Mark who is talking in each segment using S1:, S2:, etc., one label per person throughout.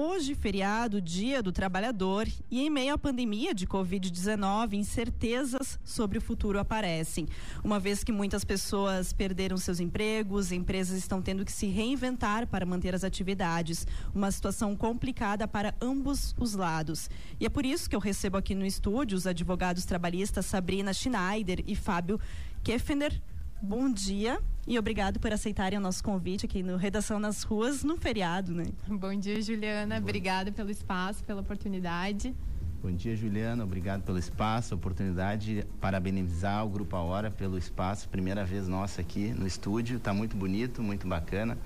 S1: Hoje, feriado, Dia do Trabalhador, e em meio à pandemia de Covid-19, incertezas sobre o futuro aparecem. Uma vez que muitas pessoas perderam seus empregos, empresas estão tendo que se reinventar para manter as atividades. Uma situação complicada para ambos os lados. E é por isso que eu recebo aqui no estúdio os advogados trabalhistas Sabrina Schneider e Fábio Keffender Bom dia e obrigado por aceitarem o nosso convite aqui no Redação nas Ruas, no feriado, né?
S2: Bom dia, Juliana. Bom. Obrigada pelo espaço, pela oportunidade.
S3: Bom dia, Juliana. Obrigado pelo espaço, oportunidade. Parabenizar o Grupo A Hora pelo espaço. Primeira vez nossa aqui no estúdio. Está muito bonito, muito bacana.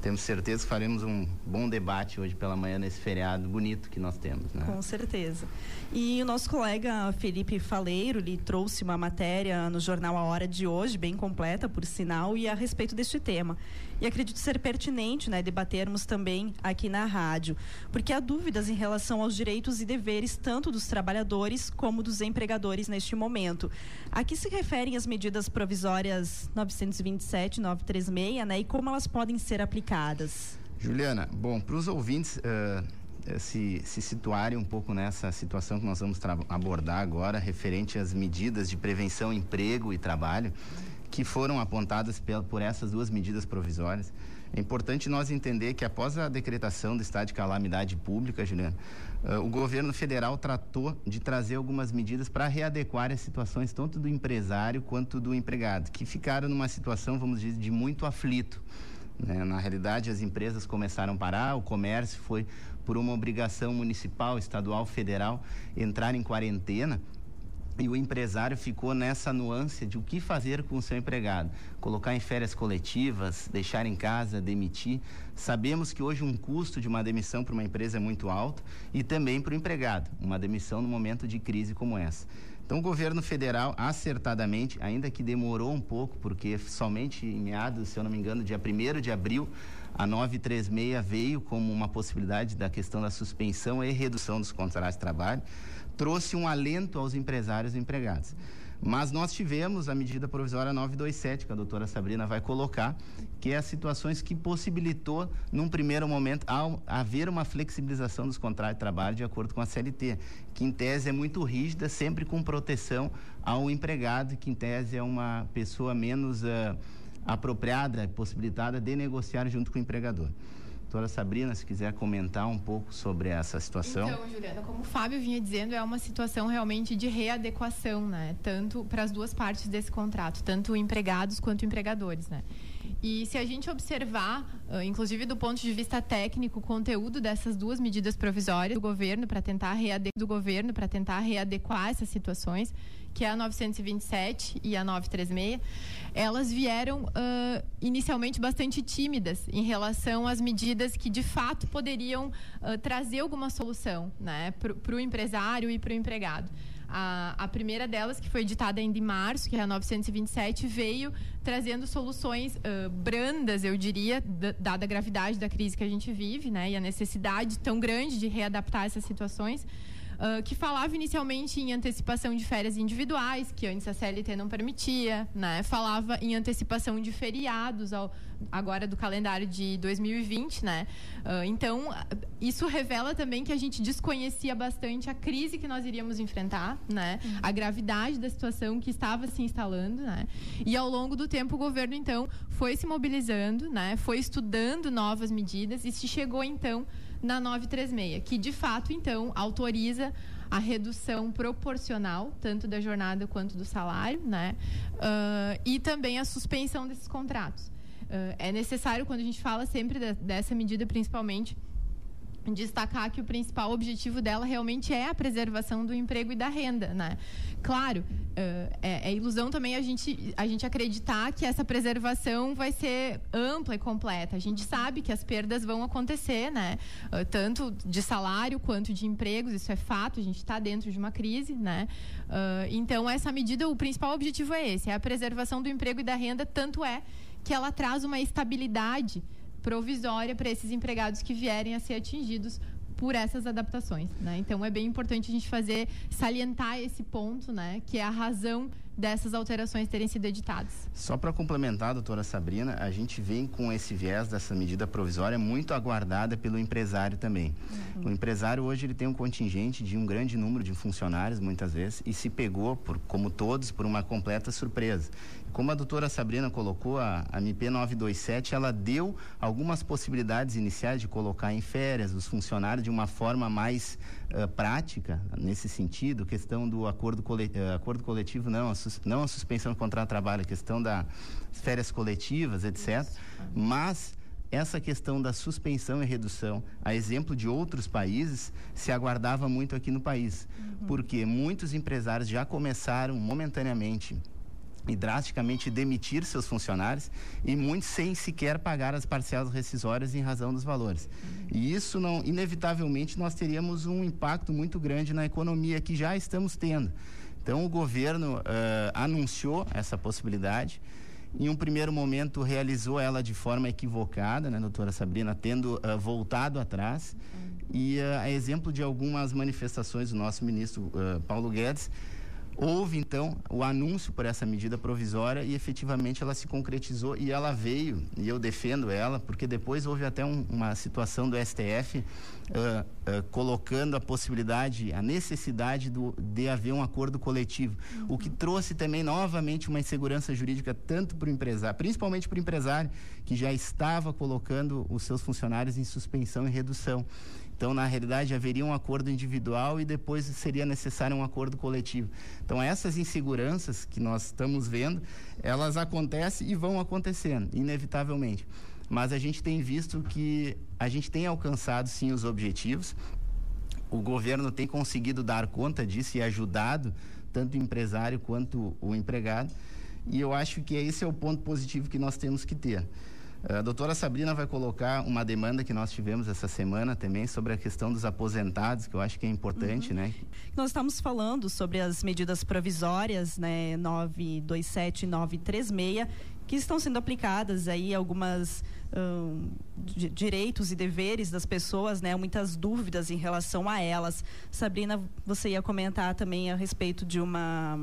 S3: Temos certeza que faremos um bom debate hoje pela manhã nesse feriado bonito que nós temos, né?
S1: Com certeza. E o nosso colega Felipe Faleiro lhe trouxe uma matéria no jornal A Hora de hoje, bem completa, por sinal, e a respeito deste tema. E acredito ser pertinente, né, debatermos também aqui na rádio, porque há dúvidas em relação aos direitos e deveres tanto dos trabalhadores como dos empregadores neste momento. A que se referem as medidas provisórias 927 e 936, né, e como elas podem ser aplicadas
S3: Juliana, bom, para os ouvintes uh, se, se situarem um pouco nessa situação que nós vamos abordar agora, referente às medidas de prevenção, emprego e trabalho, que foram apontadas por essas duas medidas provisórias. É importante nós entender que após a decretação do estado de calamidade pública, Juliana, uh, o governo federal tratou de trazer algumas medidas para readequar as situações tanto do empresário quanto do empregado, que ficaram numa situação, vamos dizer, de muito aflito. Né? Na realidade, as empresas começaram a parar, o comércio foi por uma obrigação municipal, estadual, federal, entrar em quarentena. E o empresário ficou nessa nuance de o que fazer com o seu empregado. Colocar em férias coletivas, deixar em casa, demitir. Sabemos que hoje um custo de uma demissão para uma empresa é muito alto e também para o empregado, uma demissão no momento de crise como essa. Então, o governo federal, acertadamente, ainda que demorou um pouco, porque somente em meados, se eu não me engano, dia 1 de abril, a 936 veio como uma possibilidade da questão da suspensão e redução dos contratos de trabalho, trouxe um alento aos empresários e empregados. Mas nós tivemos a medida provisória 927, que a doutora Sabrina vai colocar, que é as situações que possibilitou, num primeiro momento, ao haver uma flexibilização dos contratos de trabalho de acordo com a CLT, que em tese é muito rígida, sempre com proteção ao empregado, que em tese é uma pessoa menos uh, apropriada, possibilitada de negociar junto com o empregador. Doutora Sabrina, se quiser comentar um pouco sobre essa situação.
S2: Então, Juliana, como o Fábio vinha dizendo, é uma situação realmente de readequação, né? Tanto para as duas partes desse contrato, tanto empregados quanto empregadores, né? E se a gente observar, uh, inclusive do ponto de vista técnico, o conteúdo dessas duas medidas provisórias do governo para tentar readequar do governo para tentar readequar essas situações, que é a 927 e a 936, elas vieram uh, inicialmente bastante tímidas em relação às medidas que de fato poderiam uh, trazer alguma solução né, para o empresário e para o empregado. A, a primeira delas, que foi editada ainda em março, que é a 927, veio trazendo soluções uh, brandas, eu diria, dada a gravidade da crise que a gente vive, né, e a necessidade tão grande de readaptar essas situações uh, que falava inicialmente em antecipação de férias individuais, que antes a CLT não permitia, né? Falava em antecipação de feriados ao, agora do calendário de 2020, né? Uh, então, isso revela também que a gente desconhecia bastante a crise que nós iríamos enfrentar, né? Uhum. A gravidade da situação que estava se instalando, né? E ao longo do tempo o governo então foi se mobilizando, né? Foi estudando novas medidas e se chegou então na 936, que de fato então autoriza a redução proporcional tanto da jornada quanto do salário, né? Uh, e também a suspensão desses contratos. Uh, é necessário quando a gente fala sempre de, dessa medida, principalmente destacar que o principal objetivo dela realmente é a preservação do emprego e da renda, né? Claro, uh, é, é, ilusão também a gente, a gente acreditar que essa preservação vai ser ampla e completa. A gente sabe que as perdas vão acontecer, né? Uh, tanto de salário quanto de empregos, isso é fato, a gente está dentro de uma crise, né? Uh, então, essa medida, o principal objetivo é esse, é a preservação do emprego e da renda, tanto é que ela traz uma estabilidade provisória para esses empregados que vierem a ser atingidos por essas adaptações, né? Então é bem importante a gente fazer salientar esse ponto, né, que é a razão dessas alterações terem sido editadas.
S3: Só para complementar, doutora Sabrina, a gente vem com esse viés dessa medida provisória muito aguardada pelo empresário também. Uhum. O empresário hoje ele tem um contingente de um grande número de funcionários, muitas vezes, e se pegou, por, como todos, por uma completa surpresa. Como a doutora Sabrina colocou, a, a MP 927, ela deu algumas possibilidades iniciais de colocar em férias os funcionários de uma forma mais uh, prática, nesse sentido, questão do acordo, coletivo, uh, acordo coletivo, não a, não a suspensão do contrato de trabalho, a questão das férias coletivas, etc. Mas essa questão da suspensão e redução, a exemplo de outros países, se aguardava muito aqui no país, uhum. porque muitos empresários já começaram momentaneamente e drasticamente demitir seus funcionários e muitos sem sequer pagar as parcelas rescisórias em razão dos valores. E isso não, inevitavelmente nós teríamos um impacto muito grande na economia que já estamos tendo. Então o governo uh, anunciou essa possibilidade. Em um primeiro momento realizou ela de forma equivocada, né, doutora Sabrina, tendo uh, voltado atrás. E uh, a exemplo de algumas manifestações do nosso ministro Paulo Guedes, Houve, então, o anúncio por essa medida provisória e efetivamente ela se concretizou e ela veio, e eu defendo ela, porque depois houve até um, uma situação do STF uh, uh, colocando a possibilidade, a necessidade do, de haver um acordo coletivo, uhum. o que trouxe também novamente uma insegurança jurídica tanto para o empresário, principalmente para o empresário, que já estava colocando os seus funcionários em suspensão e redução. Então, na realidade, haveria um acordo individual e depois seria necessário um acordo coletivo. Então, essas inseguranças que nós estamos vendo, elas acontecem e vão acontecendo, inevitavelmente. Mas a gente tem visto que a gente tem alcançado, sim, os objetivos. O governo tem conseguido dar conta disso e ajudado tanto o empresário quanto o empregado. E eu acho que esse é o ponto positivo que nós temos que ter. A doutora Sabrina vai colocar uma demanda que nós tivemos essa semana também sobre a questão dos aposentados, que eu acho que é importante, uhum. né?
S1: Nós estamos falando sobre as medidas provisórias, né, 927 e 936, que estão sendo aplicadas aí algumas um, direitos e deveres das pessoas, né? Muitas dúvidas em relação a elas. Sabrina, você ia comentar também a respeito de uma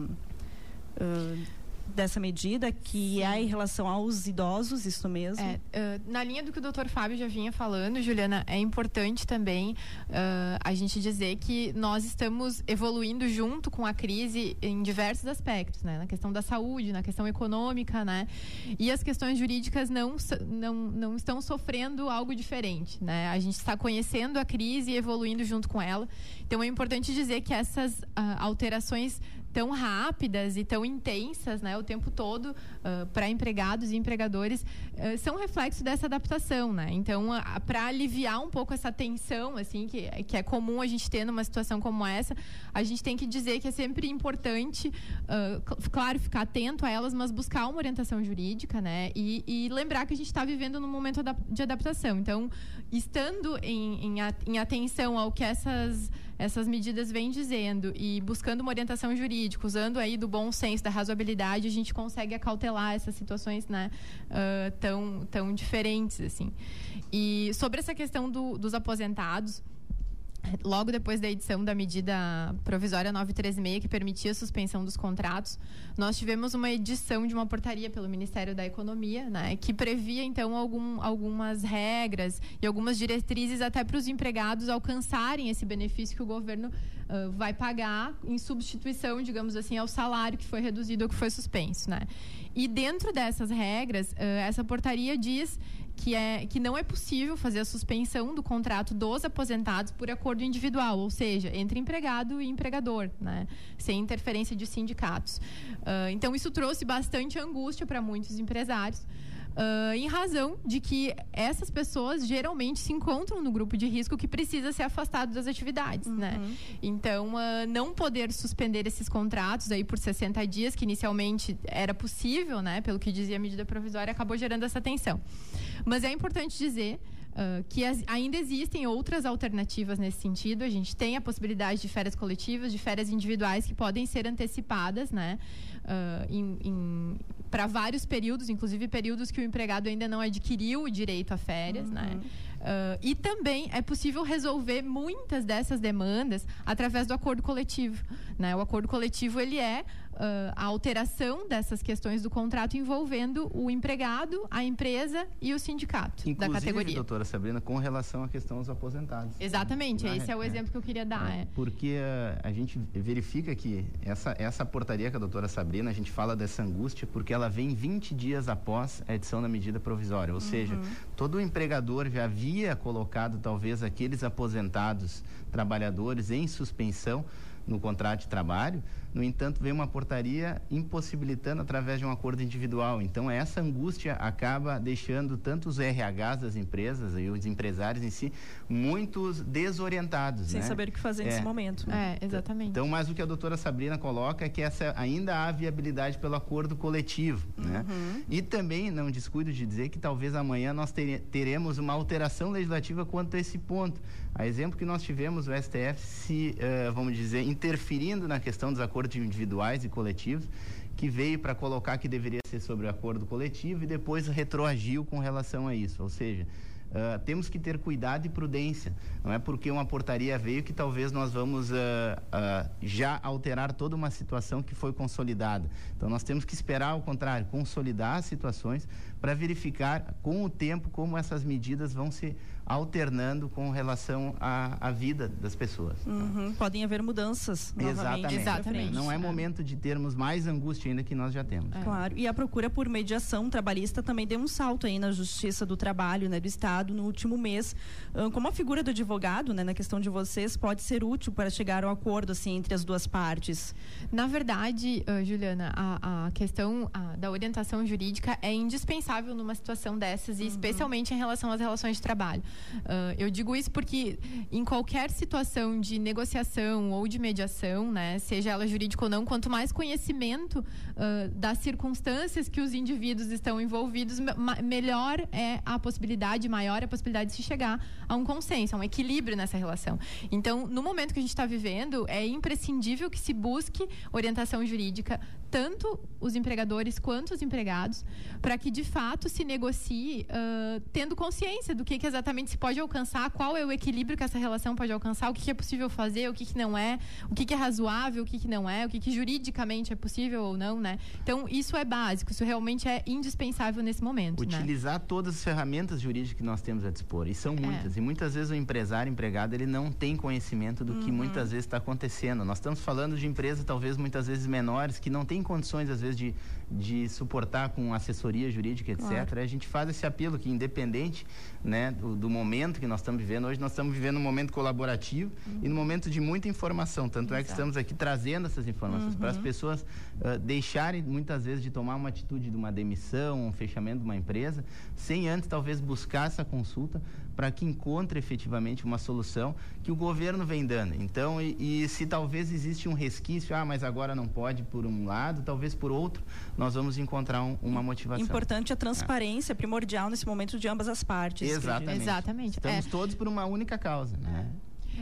S1: uh, dessa medida, que Sim. é em relação aos idosos, isso mesmo? É,
S2: uh, na linha do que o doutor Fábio já vinha falando, Juliana, é importante também uh, a gente dizer que nós estamos evoluindo junto com a crise em diversos aspectos, né? Na questão da saúde, na questão econômica, né? E as questões jurídicas não, não, não estão sofrendo algo diferente, né? A gente está conhecendo a crise e evoluindo junto com ela. Então, é importante dizer que essas uh, alterações tão rápidas e tão intensas, né, o tempo todo uh, para empregados e empregadores uh, são reflexo dessa adaptação, né? Então, uh, para aliviar um pouco essa tensão, assim, que, que é comum a gente ter numa situação como essa, a gente tem que dizer que é sempre importante, claro, ficar atento a elas, mas buscar uma orientação jurídica, né? E, e lembrar que a gente está vivendo num momento de adaptação. Então, estando em, em, em atenção ao que essas essas medidas vêm dizendo e buscando uma orientação jurídica, usando aí do bom senso, da razoabilidade, a gente consegue acautelar essas situações né, uh, tão, tão diferentes. assim. E sobre essa questão do, dos aposentados, logo depois da edição da medida provisória 936, que permitia a suspensão dos contratos, nós tivemos uma edição de uma portaria pelo Ministério da Economia, né, que previa, então, algum, algumas regras e algumas diretrizes até para os empregados alcançarem esse benefício que o governo uh, vai pagar em substituição, digamos assim, ao salário que foi reduzido ou que foi suspenso. Né? E dentro dessas regras, uh, essa portaria diz que, é, que não é possível fazer a suspensão do contrato dos aposentados por acordo individual, ou seja, entre empregado e empregador, né? sem interferência de sindicatos. Uh, então, isso trouxe bastante angústia para muitos empresários. Uh, em razão de que essas pessoas geralmente se encontram no grupo de risco que precisa ser afastado das atividades, né? uhum. né? Então, uh, não poder suspender esses contratos aí por 60 dias, que inicialmente era possível, né? Pelo que dizia a medida provisória, acabou gerando essa tensão. Mas é importante dizer Uh, que as, ainda existem outras alternativas nesse sentido. A gente tem a possibilidade de férias coletivas, de férias individuais que podem ser antecipadas, né? Uh, para vários períodos, inclusive períodos que o empregado ainda não adquiriu o direito a férias, né? uhum. né? Uh, e também é possível resolver muitas dessas demandas através do acordo coletivo. Né? O acordo coletivo ele é a alteração dessas questões do contrato envolvendo o empregado, a empresa e o sindicato
S3: Inclusive,
S2: da categoria.
S3: doutora Sabrina, com relação à questão dos aposentados.
S2: Exatamente, Na, esse é o é, exemplo que eu queria dar. É,
S3: é. Porque a gente verifica que essa, essa portaria com a doutora Sabrina, a gente fala dessa angústia porque ela vem 20 dias após a edição da medida provisória. Ou uhum. seja, todo o empregador já havia colocado talvez aqueles aposentados trabalhadores em suspensão no contrato de trabalho, no entanto, veio uma portaria impossibilitando através de um acordo individual. Então, essa angústia acaba deixando tanto os RHs das empresas e os empresários em si muitos desorientados.
S1: Sem
S3: né?
S1: saber o que fazer
S3: é.
S1: nesse momento.
S2: É, exatamente.
S3: Então, mas o que a doutora Sabrina coloca é que essa ainda há viabilidade pelo acordo coletivo. Né? Uhum. E também, não descuido de dizer que talvez amanhã nós teremos uma alteração legislativa quanto a esse ponto. A exemplo que nós tivemos o STF se, uh, vamos dizer, interferindo na questão dos acordos individuais e coletivos, que veio para colocar que deveria ser sobre o acordo coletivo e depois retroagiu com relação a isso. Ou seja, Uh, temos que ter cuidado e prudência. Não é porque uma portaria veio que talvez nós vamos uh, uh, já alterar toda uma situação que foi consolidada. Então nós temos que esperar, ao contrário, consolidar as situações para verificar com o tempo como essas medidas vão se alternando com relação à, à vida das pessoas.
S1: Uhum. Podem haver mudanças.
S3: Exatamente. Exatamente. Não é momento de termos mais angústia ainda que nós já temos.
S1: É. Claro. E a procura por mediação trabalhista também deu um salto aí na Justiça do Trabalho, né, do Estado, no último mês. Como a figura do advogado, né, na questão de vocês, pode ser útil para chegar ao acordo assim entre as duas partes?
S2: Na verdade, uh, Juliana, a, a questão a, da orientação jurídica é indispensável numa situação dessas, e uhum. especialmente em relação às relações de trabalho. Uh, eu digo isso porque em qualquer situação de negociação ou de mediação, né, seja ela jurídica ou não, quanto mais conhecimento uh, das circunstâncias que os indivíduos estão envolvidos, melhor é a possibilidade, maior é a possibilidade de se chegar a um consenso, a um equilíbrio nessa relação. Então, no momento que a gente está vivendo, é imprescindível que se busque orientação jurídica, tanto os empregadores quanto os empregados, para que de fato se negocie uh, tendo consciência do que, que exatamente se pode alcançar, qual é o equilíbrio que essa relação pode alcançar, o que, que é possível fazer, o que, que não é, o que, que é razoável, o que, que não é, o que, que juridicamente é possível ou não, né? Então, isso é básico, isso realmente é indispensável nesse momento.
S3: Né? Utilizar
S2: né?
S3: todas as ferramentas jurídicas que nós temos a dispor, e são é. muitas. É. E muitas vezes o empresário, empregado, ele não tem conhecimento do uhum. que muitas vezes está acontecendo. Nós estamos falando de empresas, talvez muitas vezes menores, que não têm condições, às vezes, de, de suportar com assessoria jurídica, etc. Claro. A gente faz esse apelo que, independente né, do, do, momento que nós estamos vivendo, hoje nós estamos vivendo um momento colaborativo uhum. e um momento de muita informação. Tanto Exato. é que estamos aqui trazendo essas informações uhum. para as pessoas uh, deixarem, muitas vezes, de tomar uma atitude de uma demissão, um fechamento de uma empresa, sem antes, talvez, buscar essa consulta para que encontre efetivamente uma solução que o governo vem dando. Então, e, e, se talvez existe um resquício, ah, mas agora não pode por um lado, talvez por outro, nós vamos encontrar um, uma motivação.
S1: Importante a transparência, é. primordial nesse momento de ambas as partes.
S3: Exatamente.
S2: Exatamente.
S3: Estamos é. todos por uma única causa, né?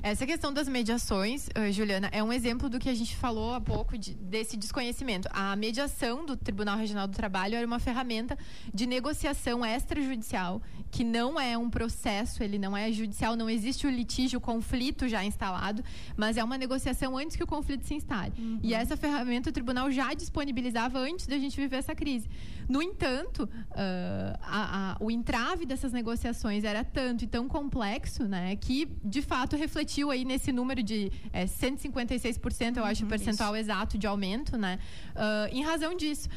S2: Essa questão das mediações, uh, Juliana, é um exemplo do que a gente falou há pouco de, desse desconhecimento. A mediação do Tribunal Regional do Trabalho era uma ferramenta de negociação extrajudicial, que não é um processo, ele não é judicial, não existe o litígio, o conflito já instalado, mas é uma negociação antes que o conflito se instale. Uhum. E essa ferramenta o tribunal já disponibilizava antes da gente viver essa crise. No entanto, uh, a, a, o entrave dessas negociações era tanto e tão complexo, né, que de fato refletiu refletiu aí nesse número de é, 156%, eu uhum, acho o percentual isso. exato de aumento, né? Uh, em razão disso,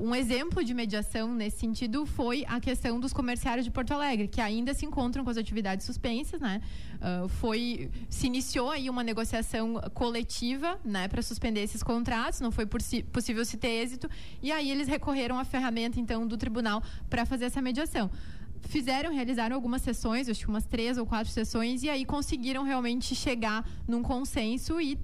S2: um exemplo de mediação nesse sentido foi a questão dos comerciários de Porto Alegre, que ainda se encontram com as atividades suspensas, né? Uh, foi se iniciou aí uma negociação coletiva, né, para suspender esses contratos, não foi possível se ter êxito, e aí eles recorreram à ferramenta então do tribunal para fazer essa mediação fizeram, realizaram algumas sessões, acho que umas três ou quatro sessões, e aí conseguiram realmente chegar num consenso e uh,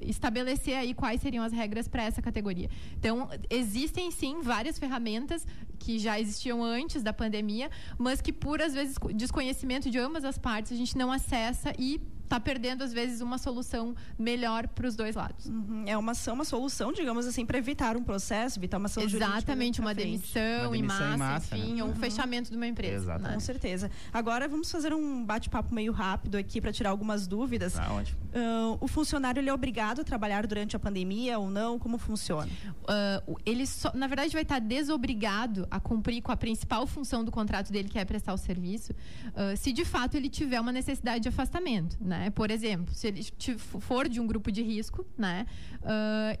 S2: estabelecer aí quais seriam as regras para essa categoria. Então, existem sim várias ferramentas que já existiam antes da pandemia, mas que por às vezes desconhecimento de ambas as partes a gente não acessa e está perdendo, às vezes, uma solução melhor para os dois lados.
S1: Uhum. É uma, uma solução, digamos assim, para evitar um processo, evitar uma ação
S2: Exatamente, uma demissão, uma demissão, em massa, em massa enfim, né? ou um uhum. fechamento de uma empresa. Exatamente.
S1: Né? Com certeza. Agora vamos fazer um bate-papo meio rápido aqui para tirar algumas dúvidas.
S3: Ah, ótimo.
S1: Uh, o funcionário ele é obrigado a trabalhar durante a pandemia ou não? Como funciona?
S2: Uh, ele só, na verdade vai estar desobrigado a cumprir com a principal função do contrato dele, que é prestar o serviço, uh, se de fato ele tiver uma necessidade de afastamento, né? Por exemplo, se ele for de um grupo de risco, né?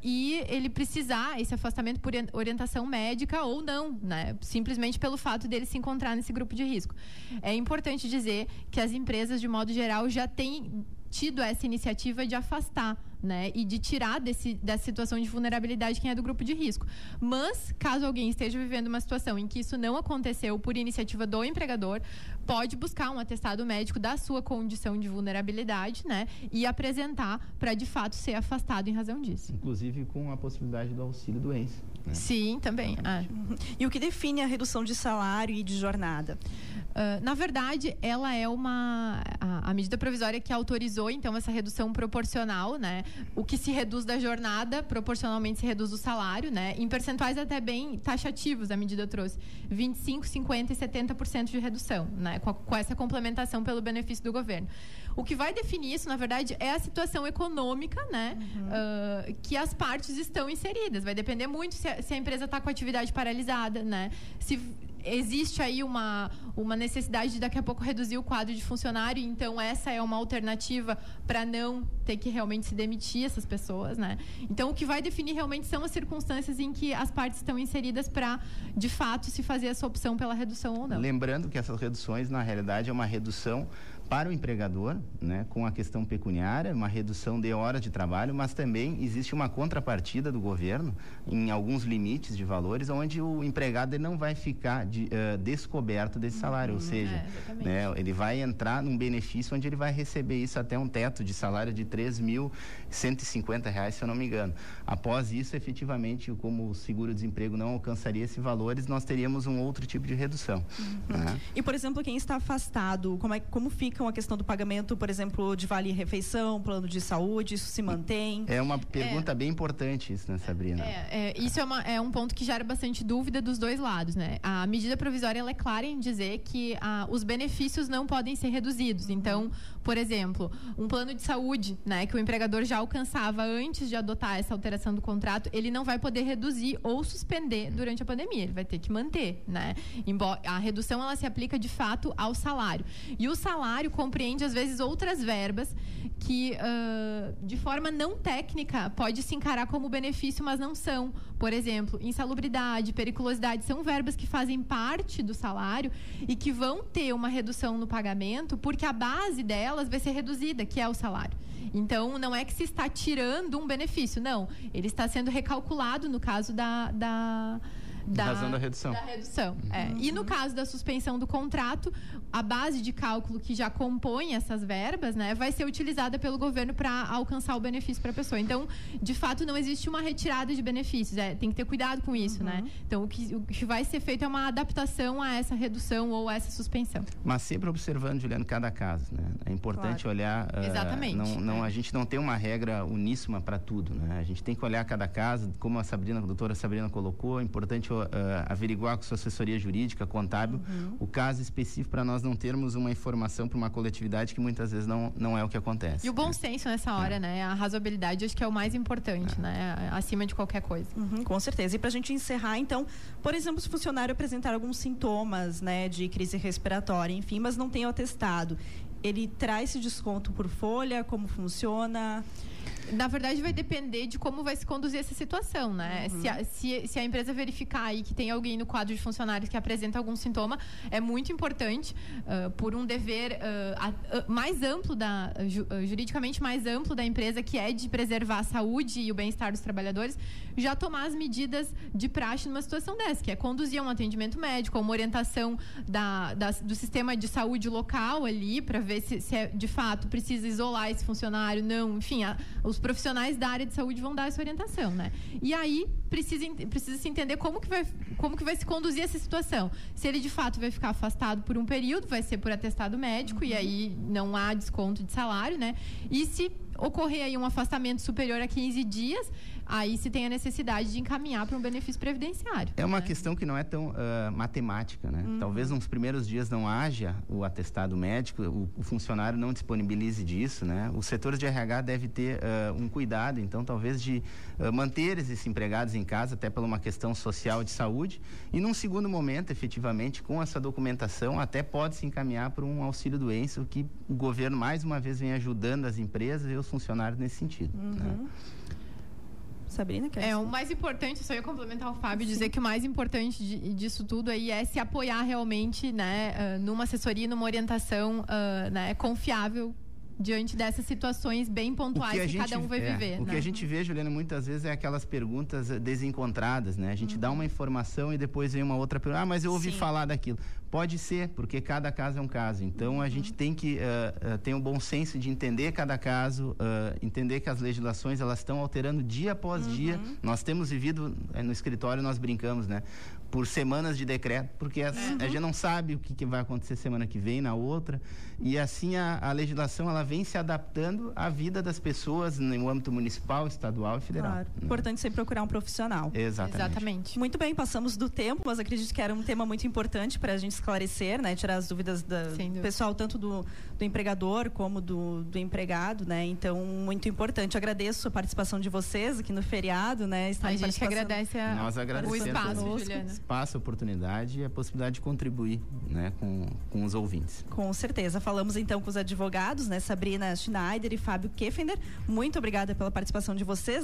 S2: e ele precisar esse afastamento por orientação médica ou não, né? Simplesmente pelo fato dele se encontrar nesse grupo de risco. É importante dizer que as empresas, de modo geral, já têm tido essa iniciativa de afastar né, e de tirar desse, dessa situação de vulnerabilidade quem é do grupo de risco. Mas, caso alguém esteja vivendo uma situação em que isso não aconteceu por iniciativa do empregador, pode buscar um atestado médico da sua condição de vulnerabilidade né, e apresentar para, de fato, ser afastado em razão disso.
S3: Inclusive com a possibilidade do auxílio doença.
S2: Né? Sim, também. Ah.
S1: E o que define a redução de salário e de jornada?
S2: Uh, na verdade, ela é uma a, a, medida provisória que autorizou então essa redução proporcional, né? O que se reduz da jornada proporcionalmente se reduz o salário, né? Em percentuais até bem taxativos a medida trouxe 25, 50 e 70% de redução, né? Com, a, com essa complementação pelo benefício do governo. O que vai definir isso, na verdade, é a situação econômica, né? Uhum. Uh, que as partes estão inseridas. Vai depender muito se a, se a empresa está com a atividade paralisada, né? Se existe aí uma, uma necessidade de daqui a pouco reduzir o quadro de funcionário, então essa é uma alternativa para não ter que realmente se demitir essas pessoas, né? Então o que vai definir realmente são as circunstâncias em que as partes estão inseridas para, de fato, se fazer essa opção pela redução ou não.
S3: Lembrando que essas reduções, na realidade, é uma redução para o empregador, né, com a questão pecuniária, uma redução de horas de trabalho, mas também existe uma contrapartida do governo em alguns limites de valores, onde o empregado não vai ficar de, uh, descoberto desse salário, uhum, ou seja, é, né, ele vai entrar num benefício onde ele vai receber isso até um teto de salário de 3.150 reais, se eu não me engano. Após isso, efetivamente, como o seguro-desemprego não alcançaria esses valores, nós teríamos um outro tipo de redução.
S1: Uhum. Né? E, por exemplo, quem está afastado, como, é, como fica a questão do pagamento, por exemplo, de vale-refeição, plano de saúde, isso se mantém?
S3: É uma pergunta é, bem importante isso, né, Sabrina?
S2: É, é isso é, uma, é, um ponto que gera bastante dúvida dos dois lados, né? A medida provisória ela é clara em dizer que ah, os benefícios não podem ser reduzidos. Então, por exemplo, um plano de saúde, né, que o empregador já alcançava antes de adotar essa alteração do contrato, ele não vai poder reduzir ou suspender durante a pandemia. Ele vai ter que manter, né? Embora a redução ela se aplica de fato ao salário. E o salário compreende, às vezes, outras verbas que, uh, de forma não técnica, pode se encarar como benefício, mas não são. Por exemplo, insalubridade, periculosidade, são verbas que fazem parte do salário e que vão ter uma redução no pagamento, porque a base delas vai ser reduzida, que é o salário. Então, não é que se está tirando um benefício, não. Ele está sendo recalculado no caso da, da
S3: da, razão da redução.
S2: Da redução é. uhum. E no caso da suspensão do contrato, a base de cálculo que já compõe essas verbas, né, vai ser utilizada pelo governo para alcançar o benefício para a pessoa. Então, de fato, não existe uma retirada de benefícios. É, tem que ter cuidado com isso, né? uhum. né? Então, o que, o que vai ser feito é uma adaptação a essa redução ou a essa suspensão.
S3: Mas sempre observando, Juliano, cada caso, né? É importante claro. olhar. Uh,
S2: Exatamente.
S3: Não, não, é. A gente não tem uma regra uníssima para tudo, né? A gente tem que olhar cada caso, como a Sabrina, a doutora Sabrina colocou, é importante uh, averiguar com sua assessoria jurídica, contábil, uhum. o caso específico para nós não termos uma informação para uma coletividade que muitas vezes não, não é o que acontece.
S2: E o bom né? senso nessa hora, é. né? A razoabilidade acho que é o mais importante, é. né? Acima de qualquer coisa.
S1: Uhum, com certeza. E para a gente encerrar, então, por exemplo, se o funcionário apresentar alguns sintomas, né, de crise respiratória, enfim, mas não tem o atestado, ele traz esse desconto por folha? Como funciona?
S2: Na verdade, vai depender de como vai se conduzir essa situação, né? Uhum. Se, a, se, se, a empresa verificar aí que tem alguém no quadro de funcionários que apresenta algum sintoma, é muito importante, uh, por um dever uh, mais amplo, da, ju, juridicamente mais amplo da empresa, que é de preservar a saúde e o bem-estar dos trabalhadores, já tomar as medidas de praxe numa situação dessa, que é conduzir a um atendimento médico, a uma orientação da, da, do sistema de saúde local ali, para ver se, se é, de fato precisa isolar esse funcionário, não, enfim, a, o os profissionais da área de saúde vão dar essa orientação, né? E aí precisa, precisa se entender como que, vai, como que vai se conduzir essa situação. Se ele de fato vai ficar afastado por um período, vai ser por atestado médico, uhum. e aí não há desconto de salário, né? E se ocorrer aí um afastamento superior a 15 dias, aí se tem a necessidade de encaminhar para um benefício previdenciário.
S3: É uma né? questão que não é tão uh, matemática, né? Uhum. Talvez nos primeiros dias não haja o atestado médico, o, o, funcionário não disponibilize disso, né? O setor de RH deve ter uh, um cuidado, então, talvez de uh, manter esses empregados em casa, até por uma questão social de saúde, e num segundo momento, efetivamente, com essa documentação, até pode se encaminhar para um auxílio doença, que o governo, mais uma vez, vem ajudando as empresas e os funcionários nesse sentido. Uhum. Né?
S2: Sabrina, quer É, o mais importante, só ia complementar o Fábio, Sim. dizer que o mais importante de, disso tudo aí é se apoiar realmente, né, uh, numa assessoria, numa orientação, uh, né, confiável diante dessas situações bem pontuais que, que gente, cada um vai
S3: é,
S2: viver.
S3: O
S2: né?
S3: que a gente vê, Juliana, muitas vezes é aquelas perguntas desencontradas, né? A gente uhum. dá uma informação e depois vem uma outra pergunta. Ah, mas eu ouvi Sim. falar daquilo. Pode ser, porque cada caso é um caso. Então, uhum. a gente tem que uh, uh, ter um bom senso de entender cada caso, uh, entender que as legislações elas estão alterando dia após uhum. dia. Nós temos vivido, no escritório nós brincamos, né? Por semanas de decreto, porque a, uhum. a gente não sabe o que, que, vai acontecer semana que vem, na outra. E assim a, a, legislação ela vem se adaptando à vida das pessoas no âmbito municipal, estadual e federal. Claro.
S1: Né? Importante sempre procurar um profissional.
S3: Exatamente.
S2: Exatamente.
S1: Muito bem, passamos do tempo, mas acredito que era um tema muito importante para a gente esclarecer, né? Tirar as dúvidas do pessoal, tanto do, do empregador como do, do, empregado, né? Então, muito importante. agradeço a participação de vocês aqui no feriado, né?
S2: a gente agradece a,
S3: Nós agradecemos
S2: o espaço, Juliana
S3: espaço, a oportunidade e a possibilidade de contribuir né, com, com os ouvintes.
S1: Com certeza. Falamos então com os advogados, né, Sabrina Schneider e Fábio Keffender. Muito obrigada pela participação de vocês.